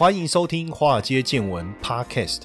欢迎收听《华尔街见闻》Podcast。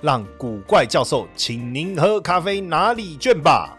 让古怪教授请您喝咖啡拿礼券吧。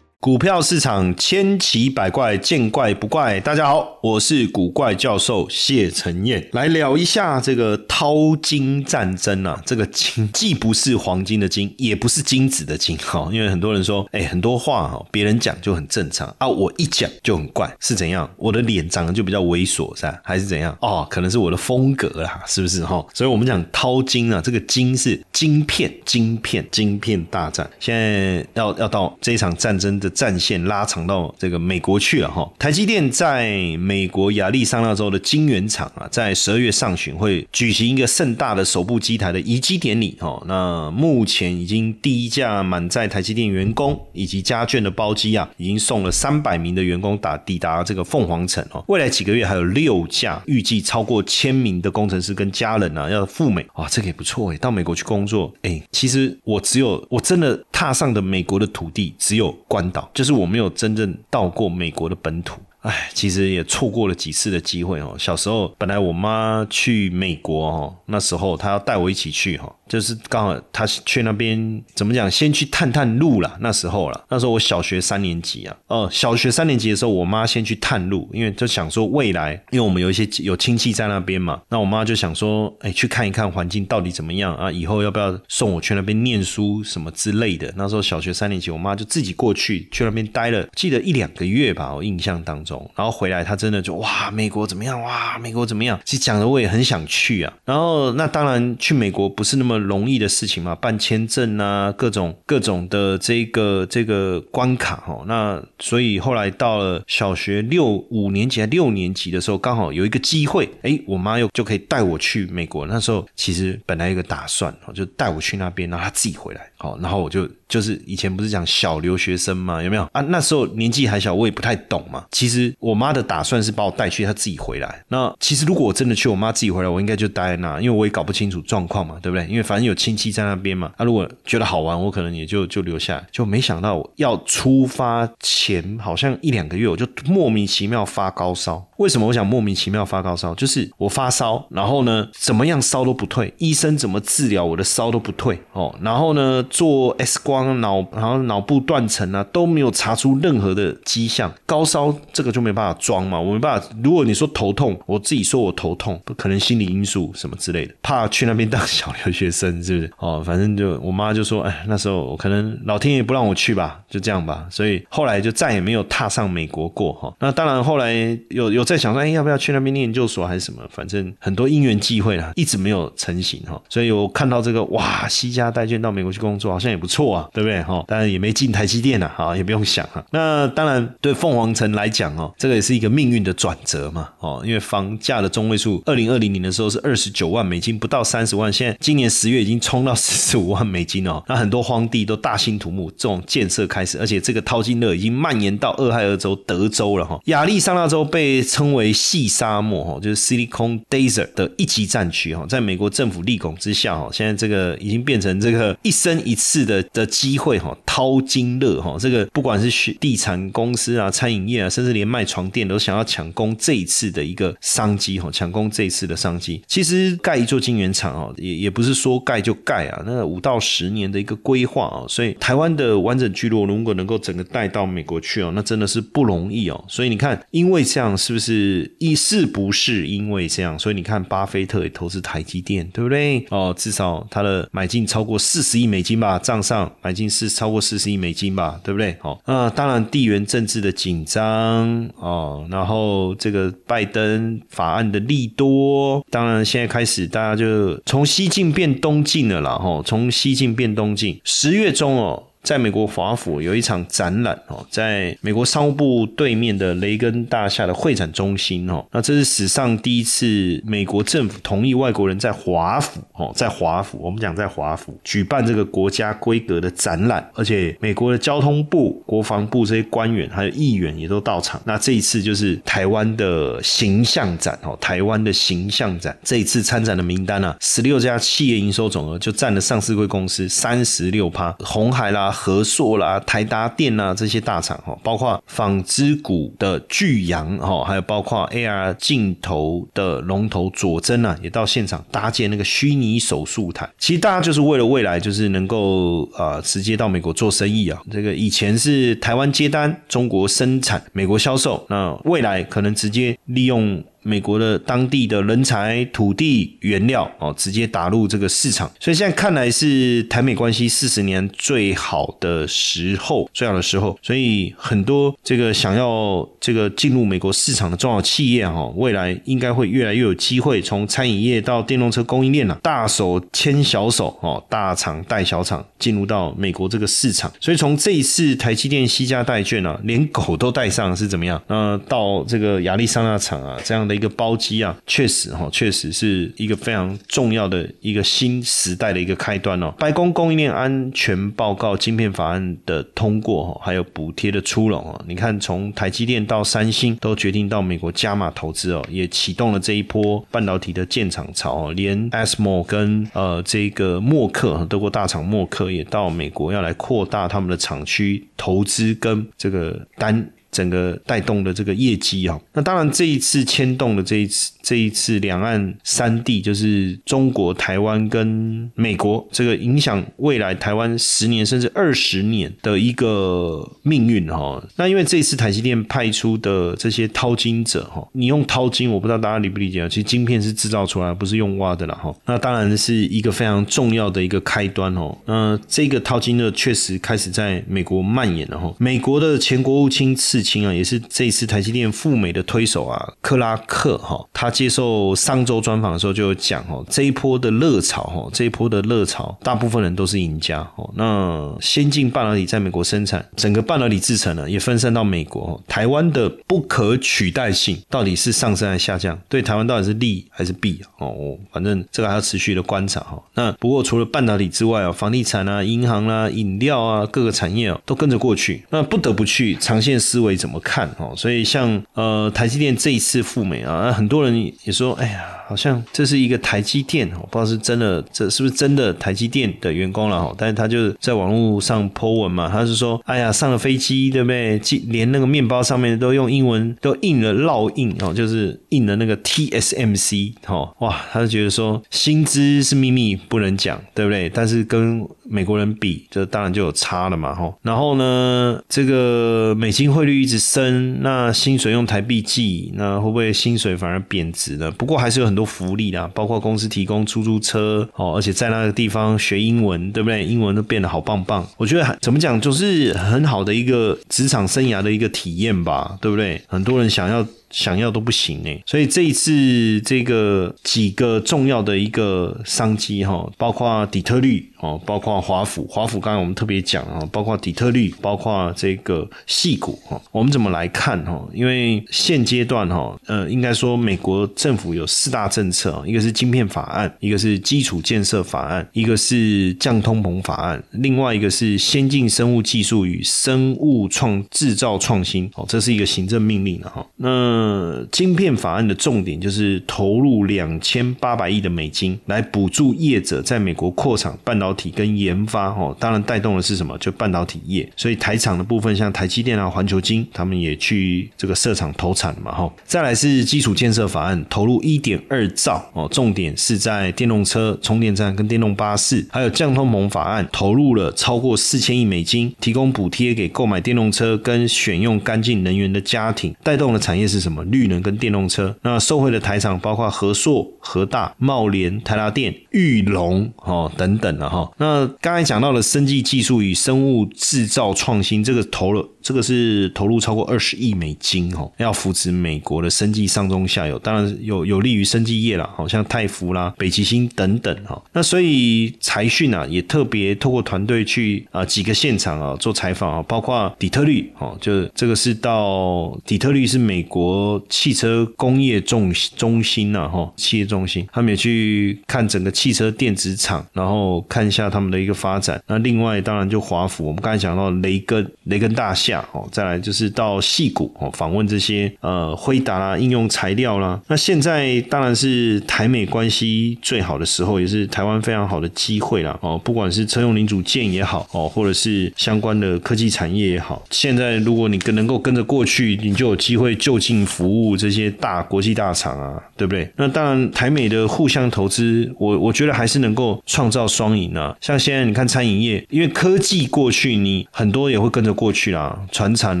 股票市场千奇百怪，见怪不怪。大家好，我是古怪教授谢承彦，来聊一下这个淘金战争啊。这个金既不是黄金的金，也不是金子的金哈。因为很多人说，哎，很多话哈，别人讲就很正常啊，我一讲就很怪，是怎样？我的脸长得就比较猥琐，噻？还是怎样？哦，可能是我的风格啦，是不是哈？所以我们讲淘金啊，这个金是晶片，晶片，晶片大战。现在要要到这一场战争的。战线拉长到这个美国去了哈，台积电在美国亚利桑那州的晶圆厂啊，在十二月上旬会举行一个盛大的首部机台的移机典礼哈。那目前已经第一架满载台积电员工以及家眷的包机啊，已经送了三百名的员工打抵达这个凤凰城哦。未来几个月还有六架，预计超过千名的工程师跟家人啊要赴美啊，这个也不错哎，到美国去工作哎。其实我只有我真的踏上的美国的土地只有关岛。就是我没有真正到过美国的本土。哎，其实也错过了几次的机会哦。小时候本来我妈去美国哦，那时候她要带我一起去哈，就是刚好他去那边怎么讲，先去探探路了。那时候了，那时候我小学三年级啊，哦，小学三年级的时候，我妈先去探路，因为就想说未来，因为我们有一些有亲戚在那边嘛，那我妈就想说，哎，去看一看环境到底怎么样啊，以后要不要送我去那边念书什么之类的。那时候小学三年级，我妈就自己过去去那边待了，记得一两个月吧，我印象当中。然后回来，她真的就哇，美国怎么样？哇，美国怎么样？其实讲的我也很想去啊。然后那当然去美国不是那么容易的事情嘛，办签证啊，各种各种的这个这个关卡哈。那所以后来到了小学六五年级、六年级的时候，刚好有一个机会，哎，我妈又就可以带我去美国。那时候其实本来有个打算，就带我去那边，然后她自己回来。好，然后我就就是以前不是讲小留学生嘛，有没有啊？那时候年纪还小，我也不太懂嘛。其实我妈的打算是把我带去，她自己回来。那其实如果我真的去，我妈自己回来，我应该就待在那，因为我也搞不清楚状况嘛，对不对？因为反正有亲戚在那边嘛。啊，如果觉得好玩，我可能也就就留下来。就没想到要出发前好像一两个月，我就莫名其妙发高烧。为什么我想莫名其妙发高烧？就是我发烧，然后呢，怎么样烧都不退，医生怎么治疗我的烧都不退哦。然后呢，做 X 光脑，然后脑部断层啊，都没有查出任何的迹象。高烧这个就没办法装嘛，我没办法。如果你说头痛，我自己说我头痛，不可能心理因素什么之类的，怕去那边当小留学生是不是？哦，反正就我妈就说，哎，那时候我可能老天爷不让我去吧，就这样吧。所以后来就再也没有踏上美国过哈。那当然后来有有。在想说，哎，要不要去那边念研究所还是什么？反正很多因缘际会啦，一直没有成型哈。所以我看到这个，哇，西家带眷到美国去工作，好像也不错啊，对不对哈？当然也没进台积电呐，哈，也不用想哈。那当然对凤凰城来讲哦，这个也是一个命运的转折嘛，哦，因为房价的中位数，二零二零年的时候是二十九万美金，不到三十万，现在今年十月已经冲到四十五万美金哦。那很多荒地都大兴土木，这种建设开始，而且这个淘金热已经蔓延到俄亥俄州、德州了哈。亚利桑那州被称为细沙漠哈，就是 Silicon Desert 的一级战区哈，在美国政府立功之下哈，现在这个已经变成这个一生一次的的机会哈，淘金热哈，这个不管是地产公司啊、餐饮业啊，甚至连卖床垫都想要抢攻这一次的一个商机哈，抢攻这一次的商机。其实盖一座晶圆厂哦，也也不是说盖就盖啊，那五到十年的一个规划啊，所以台湾的完整聚落如果能够整个带到美国去哦，那真的是不容易哦。所以你看，因为这样是不是？一是不是因为这样，所以你看巴菲特也投资台积电，对不对？哦，至少他的买进超过四十亿美金吧，账上反正是超过四十亿美金吧，对不对？好，那当然地缘政治的紧张哦，然后这个拜登法案的利多，当然现在开始大家就从西进变东进了啦，哈，从西进变东进，十月中哦。在美国华府有一场展览哦，在美国商务部对面的雷根大厦的会展中心哦，那这是史上第一次美国政府同意外国人在华府哦，在华府，我们讲在华府举办这个国家规格的展览，而且美国的交通部、国防部这些官员还有议员也都到场。那这一次就是台湾的形象展哦，台湾的形象展，这一次参展的名单啊，十六家企业营收总额就占了上市贵公司三十六趴，红海啦、和硕啦、台达电啦这些大厂哈，包括纺织股的巨阳哈，还有包括 AR 镜头的龙头佐真啊，也到现场搭建那个虚拟手术台。其实大家就是为了未来就是能够啊直接到美国做生意啊，这个以前是台湾接单，中国生产，美国销售，那未来可能直接利用。美国的当地的人才、土地、原料哦，直接打入这个市场，所以现在看来是台美关系四十年最好的时候，最好的时候。所以很多这个想要这个进入美国市场的重要企业哈，未来应该会越来越有机会，从餐饮业到电动车供应链呐，大手牵小手哦，大厂带小厂进入到美国这个市场。所以从这一次台积电西家带券啊，连狗都带上是怎么样？那到这个亚利桑那厂啊，这样的。一个包机啊，确实哈，确实是一个非常重要的一个新时代的一个开端哦。白宫供应链安全报告晶片法案的通过哈，还有补贴的出笼啊，你看从台积电到三星都决定到美国加码投资哦，也启动了这一波半导体的建厂潮哦。连 ASML 跟呃这个默克德国大厂默克也到美国要来扩大他们的厂区投资跟这个单。整个带动的这个业绩啊，那当然这一次牵动的这一次这一次两岸三地就是中国台湾跟美国这个影响未来台湾十年甚至二十年的一个命运哈。那因为这一次台积电派出的这些淘金者哈，你用淘金，我不知道大家理不理解啊。其实晶片是制造出来，不是用挖的了哈。那当然是一个非常重要的一个开端哦。那这个淘金热确实开始在美国蔓延了哈。美国的前国务卿次。清啊，也是这一次台积电赴美的推手啊，克拉克哈，他接受上周专访的时候就讲哦，这一波的热潮哈，这一波的热潮，大部分人都是赢家哦。那先进半导体在美国生产，整个半导体制成呢也分散到美国，台湾的不可取代性到底是上升还是下降？对台湾到底是利还是弊哦？反正这个还要持续的观察哈。那不过除了半导体之外啊，房地产啊、银行啦、饮料啊，各个产业啊都跟着过去，那不得不去长线思维。怎么看哦？所以像呃台积电这一次赴美啊，很多人也说，哎呀，好像这是一个台积电哦，不知道是真的，这是不是真的台积电的员工了哈？但是他就在网络上 po 文嘛，他是说，哎呀，上了飞机对不对？连那个面包上面都用英文都印了烙印哦，就是印了那个 TSMC 哦，哇，他就觉得说薪资是秘密不能讲，对不对？但是跟美国人比，这当然就有差了嘛吼。然后呢，这个美金汇率。一直升，那薪水用台币计，那会不会薪水反而贬值呢？不过还是有很多福利啦，包括公司提供出租车哦，而且在那个地方学英文，对不对？英文都变得好棒棒。我觉得怎么讲，就是很好的一个职场生涯的一个体验吧，对不对？很多人想要。想要都不行呢，所以这一次这个几个重要的一个商机哈，包括底特律哦，包括华府，华府刚才我们特别讲啊，包括底特律，包括这个细谷哈，我们怎么来看哈？因为现阶段哈，呃，应该说美国政府有四大政策一个是晶片法案，一个是基础建设法案，一个是降通膨法案，另外一个是先进生物技术与生物创制造创新哦，这是一个行政命令了哈，那。呃，晶片法案的重点就是投入两千八百亿的美金来补助业者在美国扩厂半导体跟研发哦，当然带动的是什么？就半导体业。所以台厂的部分，像台积电啊、环球晶，他们也去这个设厂投产嘛哈。再来是基础建设法案，投入一点二兆哦，重点是在电动车充电站跟电动巴士，还有降通膨法案，投入了超过四千亿美金，提供补贴给购买电动车跟选用干净能源的家庭，带动的产业是什么？绿能跟电动车，那受惠的台厂包括和硕、和大、茂联、台达电、玉龙哦等等的哈。那刚才讲到了生技技术与生物制造创新，这个投了。这个是投入超过二十亿美金哦，要扶持美国的生计上中下游，当然有有利于生技业啦，好像泰福啦、北极星等等哈。那所以财讯啊也特别透过团队去啊几个现场啊做采访啊，包括底特律哦，就是这个是到底特律是美国汽车工业中中心呐哈，企业中心，他们也去看整个汽车电子厂，然后看一下他们的一个发展。那另外当然就华府，我们刚才讲到雷根雷根大厦哦，再来就是到细谷哦，访问这些呃辉达啦应用材料啦。那现在当然是台美关系最好的时候，也是台湾非常好的机会啦哦，不管是车用零组件也好哦，或者是相关的科技产业也好，现在如果你跟能够跟着过去，你就有机会就近服务这些大国际大厂啊，对不对？那当然台美的互相投资，我我觉得还是能够创造双赢啊。像现在你看餐饮业，因为科技过去，你很多也会跟着过去啦，船产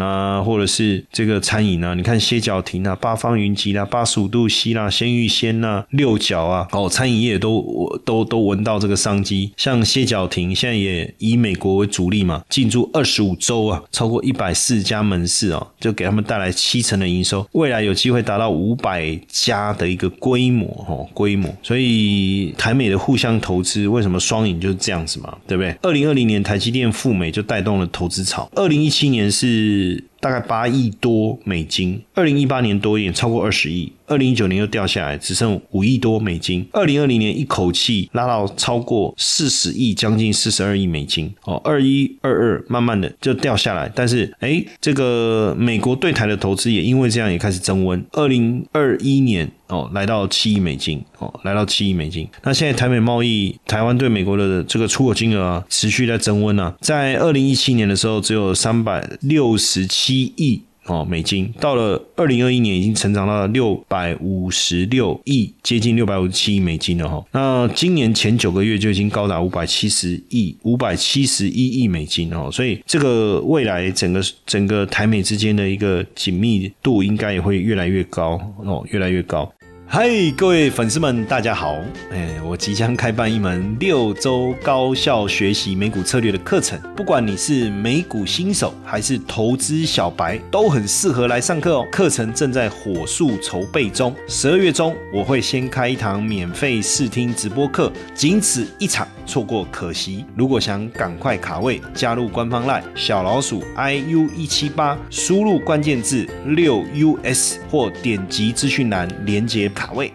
啊，或者是这个餐饮啊，你看歇脚亭啊，八方云集啦，八十五度 C 啦，鲜芋仙呐，六角啊，哦，餐饮业都都都闻到这个商机。像歇脚亭现在也以美国为主力嘛，进驻二十五州啊，超过一百四家门市哦，就给他们带来七成的营收，未来有机会达到五百家的一个规模哦，规模。所以台美的互相投资，为什么双赢就是这样子嘛，对不对？二零二零年台积电赴美就带动了投资潮，二零一七年是。大概八亿多美金，二零一八年多一点，超过二十亿。二零一九年又掉下来，只剩五亿多美金。二零二零年一口气拉到超过四十亿，将近四十二亿美金。哦，二一二二慢慢的就掉下来，但是哎，这个美国对台的投资也因为这样也开始增温。二零二一年哦，来到七亿美金。哦，来到七亿美金。那现在台美贸易，台湾对美国的这个出口金额啊，持续在增温啊。在二零一七年的时候，只有三百六十七亿。哦，美金到了二零二一年已经成长到六百五十六亿，接近六百五十七亿美金了哈。那今年前九个月就已经高达五百七十亿，五百七十一亿美金哦。所以这个未来整个整个台美之间的一个紧密度应该也会越来越高哦，越来越高。嗨，各位粉丝们，大家好！哎，我即将开办一门六周高效学习美股策略的课程，不管你是美股新手还是投资小白，都很适合来上课哦。课程正在火速筹备中，十二月中我会先开一堂免费试听直播课，仅此一场，错过可惜。如果想赶快卡位，加入官方 LINE 小老鼠 iu 一七八，输入关键字六 us 或点击资讯栏连接。卡位。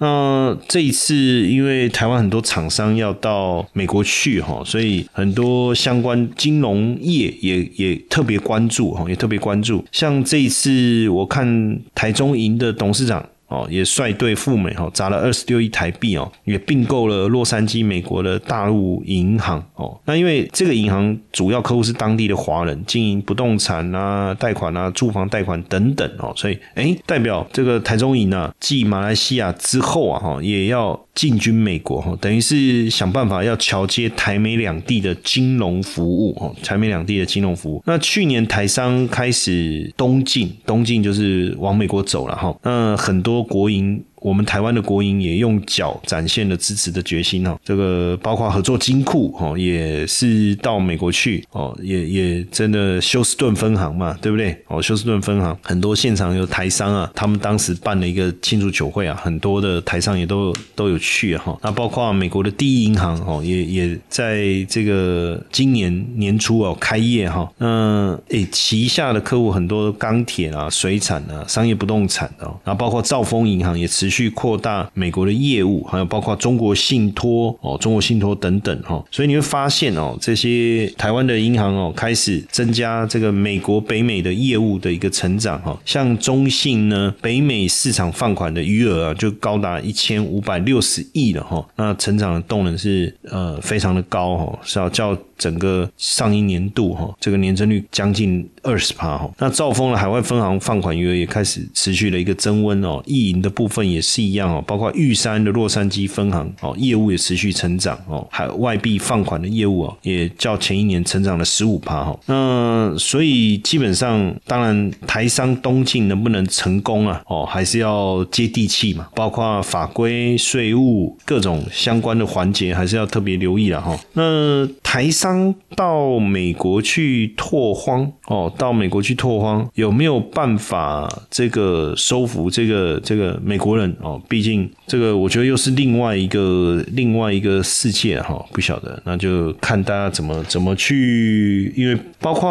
那这一次，因为台湾很多厂商要到美国去哈，所以很多相关金融业也也特别关注哈，也特别关注。像这一次，我看台中银的董事长。哦，也率队赴美哈，砸了二十六亿台币哦，也并购了洛杉矶美国的大陆银行哦。那因为这个银行主要客户是当地的华人，经营不动产啊、贷款啊、住房贷款等等哦，所以哎，代表这个台中银啊，继马来西亚之后啊，哈，也要。进军美国哈，等于是想办法要桥接台美两地的金融服务哦，台美两地的金融服务。那去年台商开始东进，东进就是往美国走了哈。那很多国营。我们台湾的国营也用脚展现了支持的决心哦，这个包括合作金库哦，也是到美国去哦，也也真的休斯顿分行嘛，对不对？哦，休斯顿分行很多现场有台商啊，他们当时办了一个庆祝酒会啊，很多的台商也都都有去哈。那包括美国的第一银行哦，也也在这个今年年初哦开业哈。那诶，旗下的客户很多钢铁啊、水产啊、商业不动产哦，然后包括兆丰银行也持。持续扩大美国的业务，还有包括中国信托哦，中国信托等等哈，所以你会发现哦，这些台湾的银行哦，开始增加这个美国北美的业务的一个成长哈，像中信呢，北美市场放款的余额啊，就高达一千五百六十亿了哈，那成长的动能是呃非常的高哈，是要叫。整个上一年度哈，这个年增率将近二十趴哈。那兆丰的海外分行放款余额也开始持续的一个增温哦，意银的部分也是一样哦，包括玉山的洛杉矶分行哦，业务也持续成长哦，海外币放款的业务哦，也较前一年成长了十五趴哈。那所以基本上，当然台商东进能不能成功啊？哦，还是要接地气嘛，包括法规、税务各种相关的环节，还是要特别留意了哈。那台商到美国去拓荒哦，到美国去拓荒有没有办法这个收服这个这个美国人哦？毕竟这个我觉得又是另外一个另外一个世界哈，不晓得那就看大家怎么怎么去，因为包括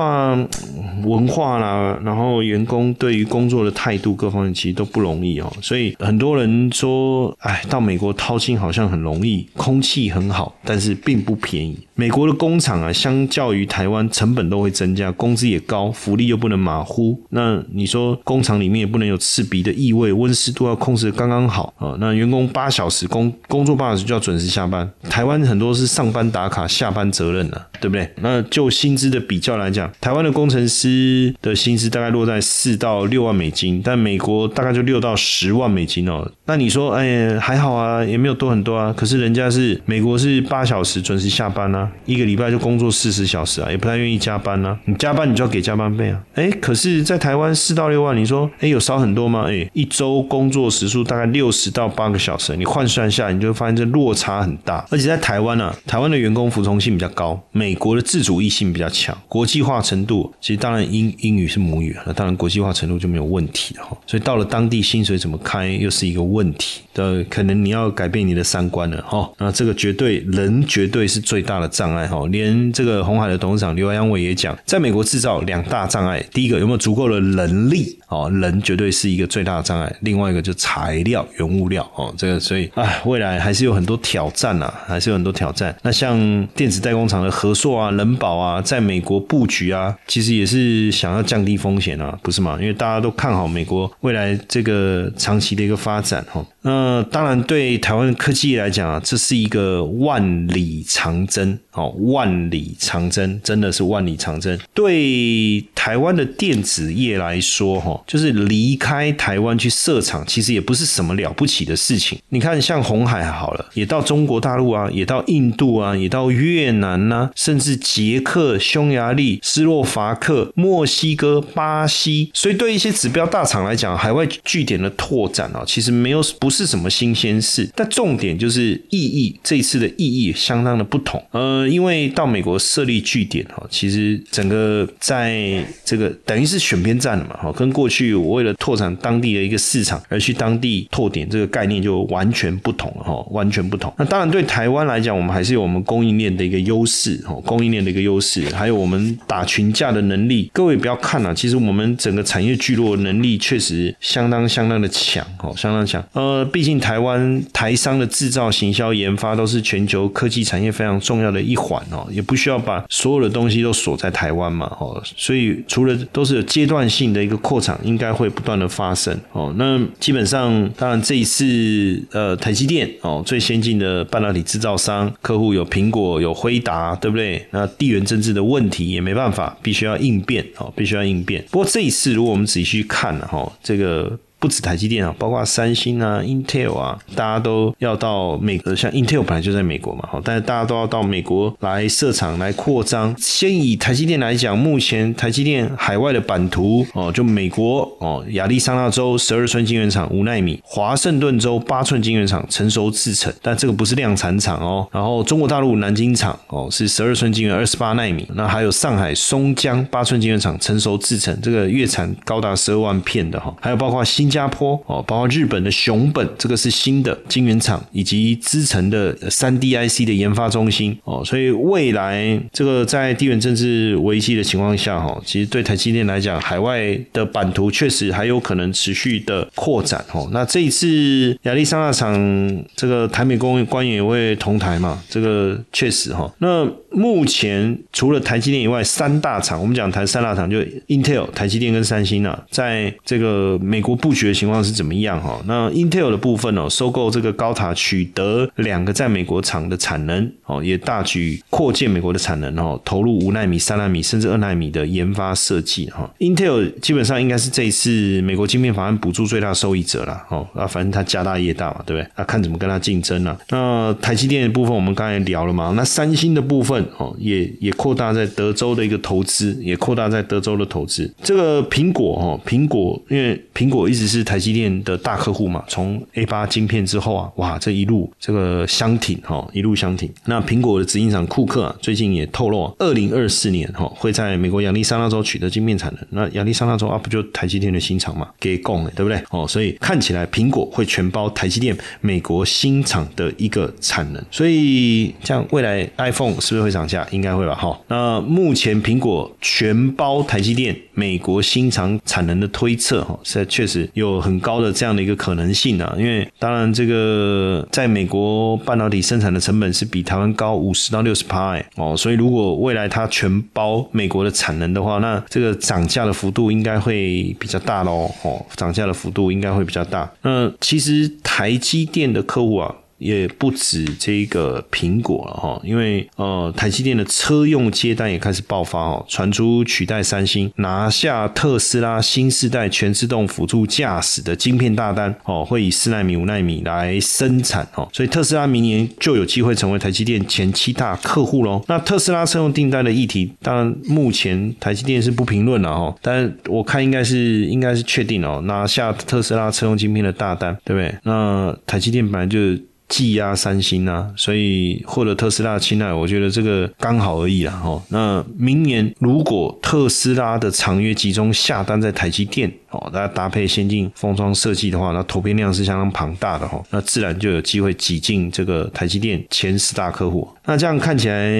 文化啦，然后员工对于工作的态度各方面其实都不容易哦，所以很多人说，哎，到美国掏金好像很容易，空气很好，但是并不便宜。美国的工厂啊，相较于台湾，成本都会增加，工资也高，福利又不能马虎。那你说工厂里面也不能有刺鼻的异味，温湿度要控制的刚刚好啊。那员工八小时工工作八小时就要准时下班，台湾很多是上班打卡，下班责任啊，对不对？那就薪资的比较来讲，台湾的工程师的薪资大概落在四到六万美金，但美国大概就六到十万美金哦。那你说，哎，还好啊，也没有多很多啊。可是人家是美国是八小时准时下班啊。一个礼拜就工作四十小时啊，也不太愿意加班啊。你加班你就要给加班费啊。哎，可是，在台湾四到六万，你说，哎，有少很多吗？哎，一周工作时数大概六十到八个小时，你换算下，你就会发现这落差很大。而且在台湾呢，台湾的员工服从性比较高，美国的自主异性比较强，国际化程度其实当然英英语是母语啊，那当然国际化程度就没有问题了哈。所以到了当地，薪水怎么开又是一个问题呃，可能你要改变你的三观了哈。那这个绝对人绝对是最大的。障碍哈，连这个红海的董事长刘阳伟也讲，在美国制造两大障碍，第一个有没有足够的人力哦，人绝对是一个最大的障碍。另外一个就材料、原物料哦，这个所以哎，未来还是有很多挑战呐，还是有很多挑战。那像电子代工厂的合硕啊、人保啊，在美国布局啊，其实也是想要降低风险啊，不是吗？因为大家都看好美国未来这个长期的一个发展哈。那呃当然对台湾科技来讲啊，这是一个万里长征。哦，万里长征真的是万里长征。对台湾的电子业来说，哈，就是离开台湾去设厂，其实也不是什么了不起的事情。你看，像红海好了，也到中国大陆啊，也到印度啊，也到越南呐，甚至捷克、匈牙利、斯洛伐克、墨西哥、巴西。所以，对一些指标大厂来讲，海外据点的拓展啊，其实没有不是什么新鲜事。但重点就是意义，这一次的意义相当的不同。呃。因为到美国设立据点哈，其实整个在这个等于是选边站了嘛哈，跟过去我为了拓展当地的一个市场而去当地拓点这个概念就完全不同了哈，完全不同。那当然对台湾来讲，我们还是有我们供应链的一个优势哈，供应链的一个优势，还有我们打群架的能力。各位不要看了，其实我们整个产业聚落能力确实相当相当的强哈，相当强。呃，毕竟台湾台商的制造、行销、研发都是全球科技产业非常重要的一。环哦，也不需要把所有的东西都锁在台湾嘛，哦，所以除了都是有阶段性的一个扩产，应该会不断的发生哦。那基本上，当然这一次呃，台积电哦，最先进的半导体制造商客户有苹果、有辉达，对不对？那地缘政治的问题也没办法，必须要应变哦，必须要应变。不过这一次，如果我们仔细去看哈，这个。不止台积电啊，包括三星啊、Intel 啊，大家都要到美国。像 Intel 本来就在美国嘛，好，但是大家都要到美国来设厂来扩张。先以台积电来讲，目前台积电海外的版图哦，就美国哦，亚利桑那州十二寸晶圆厂五纳米，华盛顿州八寸晶圆厂成熟制成，但这个不是量产厂哦。然后中国大陆南京厂哦是十二寸晶圆二十八纳米，那还有上海松江八寸晶圆厂成熟制成，这个月产高达十二万片的哈，还有包括新。新加坡哦，包括日本的熊本，这个是新的晶圆厂以及资成的三 D IC 的研发中心哦，所以未来这个在地缘政治危机的情况下哈，其实对台积电来讲，海外的版图确实还有可能持续的扩展哦。那这一次亚利桑那厂这个台美工官员也会同台嘛，这个确实哈。那目前除了台积电以外，三大厂我们讲台三大厂就 Intel、台积电跟三星啊，在这个美国布。学的情况是怎么样哈？那 Intel 的部分哦，收购这个高塔，取得两个在美国厂的产能哦，也大举扩建美国的产能哦，投入五纳米、三纳米甚至二纳米的研发设计哈。Intel 基本上应该是这一次美国晶片法案补助最大受益者了哦。啊，反正它家大业大嘛，对不对？那看怎么跟它竞争了。那台积电的部分我们刚才聊了嘛？那三星的部分哦，也也扩大在德州的一个投资，也扩大在德州的投资。这个苹果哈，苹果因为苹果一直是台积电的大客户嘛，从 A 八晶片之后啊，哇，这一路这个相挺哈，一路相挺。那苹果的执行长库克啊，最近也透露啊，二零二四年哈会在美国亚利桑那州取得晶片产能。那亚利桑那州啊，不就台积电的新厂嘛，给供了，对不对？哦，所以看起来苹果会全包台积电美国新厂的一个产能，所以这样未来 iPhone 是不是会涨价？应该会吧。哈，那目前苹果全包台积电美国新厂产能的推测，哈，是确实有很高的这样的一个可能性啊。因为当然这个在美国半导体生产的成本是比台湾高五十到六十趴，哎，哦，所以如果未来它全包美国的产能的话，那这个涨价的幅度应该会比较大喽。哦，涨价的幅度应该会比较大。那其实台积电的客户啊。也不止这个苹果了哈，因为呃，台积电的车用接单也开始爆发哦，传出取代三星拿下特斯拉新世代全自动辅助驾驶的晶片大单哦，会以四纳米、五纳米来生产哦，所以特斯拉明年就有机会成为台积电前七大客户喽。那特斯拉车用订单的议题，当然目前台积电是不评论了哈，但我看应该是应该是确定哦，拿下特斯拉车用晶片的大单，对不对？那台积电本来就。技压三星啊，所以获得特斯拉青睐，我觉得这个刚好而已啦。哦，那明年如果特斯拉的长约集中下单在台积电。哦，大家搭配先进封装设计的话，那投片量是相当庞大的哈，那自然就有机会挤进这个台积电前十大客户。那这样看起来，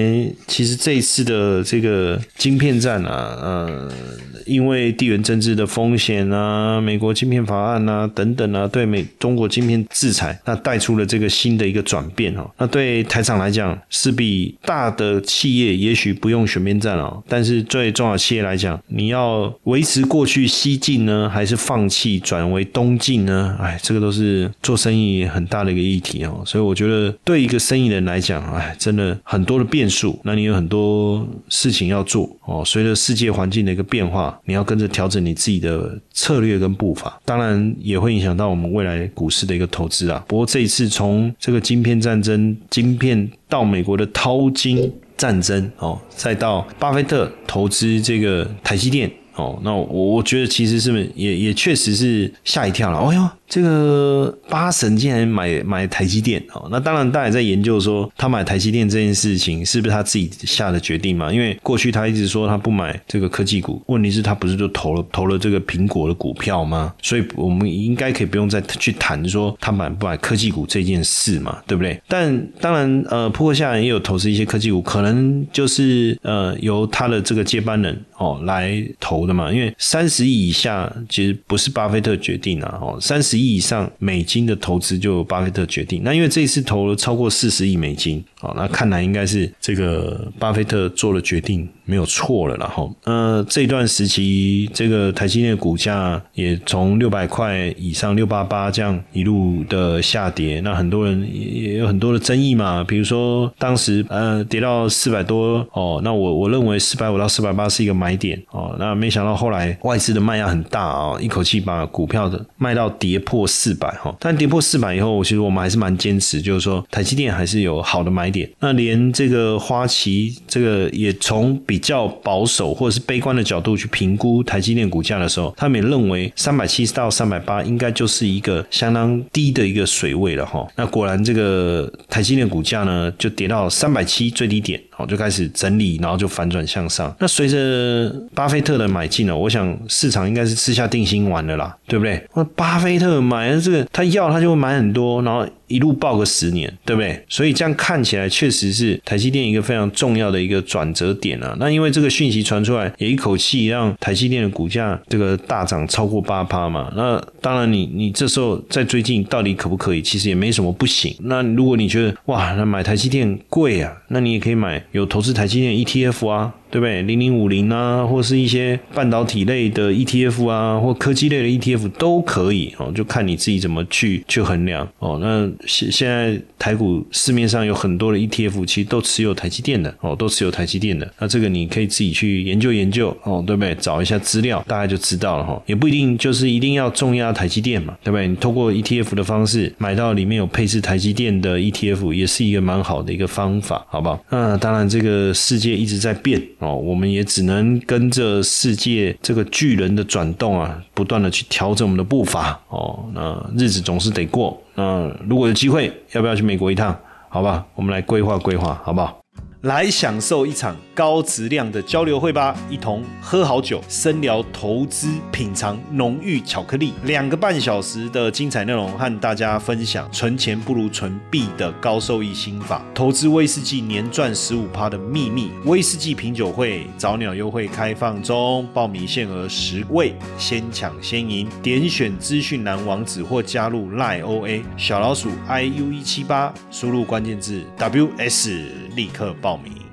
其实这一次的这个晶片战啊，呃，因为地缘政治的风险啊，美国晶片法案啊等等啊，对美中国晶片制裁，那带出了这个新的一个转变哈。那对台厂来讲，是比大的企业也许不用选边站哦，但是对中小企业来讲，你要维持过去西进呢？还是放弃转为东进呢？哎，这个都是做生意很大的一个议题哦。所以我觉得对一个生意人来讲，哎，真的很多的变数。那你有很多事情要做哦。随着世界环境的一个变化，你要跟着调整你自己的策略跟步伐。当然也会影响到我们未来股市的一个投资啊。不过这一次从这个晶片战争、晶片到美国的淘金战争哦，再到巴菲特投资这个台积电。哦，那我我觉得其实是也也确实是吓一跳了？哦哟。这个八神竟然买买台积电哦，那当然大家在研究说他买台积电这件事情是不是他自己下的决定嘛？因为过去他一直说他不买这个科技股，问题是他不是就投了投了这个苹果的股票吗？所以我们应该可以不用再去谈说他买不买科技股这件事嘛，对不对？但当然呃，扑克下人也有投资一些科技股，可能就是呃由他的这个接班人哦来投的嘛，因为三十亿以下其实不是巴菲特决定啊，哦三十。亿以上美金的投资就巴菲特决定。那因为这一次投了超过四十亿美金，好，那看来应该是这个巴菲特做了决定。没有错了，然后，呃，这段时期，这个台积电的股价也从六百块以上六八八这样一路的下跌，那很多人也有很多的争议嘛，比如说当时呃跌到四百多哦，那我我认为四百五到四百八是一个买点哦，那没想到后来外资的卖压很大啊，一口气把股票的卖到跌破四百哈，但跌破四百以后，其实我们还是蛮坚持，就是说台积电还是有好的买点，那连这个花旗这个也从比较保守或者是悲观的角度去评估台积电股价的时候，他们也认为三百七十到三百八应该就是一个相当低的一个水位了哈。那果然这个台积电股价呢就跌到三百七最低点，好就开始整理，然后就反转向上。那随着巴菲特的买进呢，我想市场应该是吃下定心丸了啦，对不对？那巴菲特买了这个，他要他就会买很多，然后。一路爆个十年，对不对？所以这样看起来，确实是台积电一个非常重要的一个转折点啊。那因为这个讯息传出来，也一口气让台积电的股价这个大涨超过八趴嘛。那当然，你你这时候在最近到底可不可以？其实也没什么不行。那如果你觉得哇，那买台积电贵啊，那你也可以买有投资台积电 ETF 啊。对不对？零零五零啊，或是一些半导体类的 ETF 啊，或科技类的 ETF 都可以哦，就看你自己怎么去去衡量哦。那现现在台股市面上有很多的 ETF，其实都持有台积电的哦，都持有台积电的。那这个你可以自己去研究研究哦，对不对？找一下资料，大概就知道了哈。也不一定就是一定要重压台积电嘛，对不对？你通过 ETF 的方式买到里面有配置台积电的 ETF，也是一个蛮好的一个方法，好不好？那当然，这个世界一直在变哦，我们也只能跟着世界这个巨人的转动啊，不断的去调整我们的步伐哦。那日子总是得过，那如果有机会，要不要去美国一趟？好吧，我们来规划规划，好不好？来享受一场高质量的交流会吧，一同喝好酒，深聊投资，品尝浓郁巧克力，两个半小时的精彩内容，和大家分享存钱不如存币的高收益心法，投资威士忌年赚十五趴的秘密。威士忌品酒会早鸟优惠开放中，报名限额十位，先抢先赢。点选资讯栏网址或加入 lioa 小老鼠 iu 一七八，输入关键字 WS，立刻报。报名。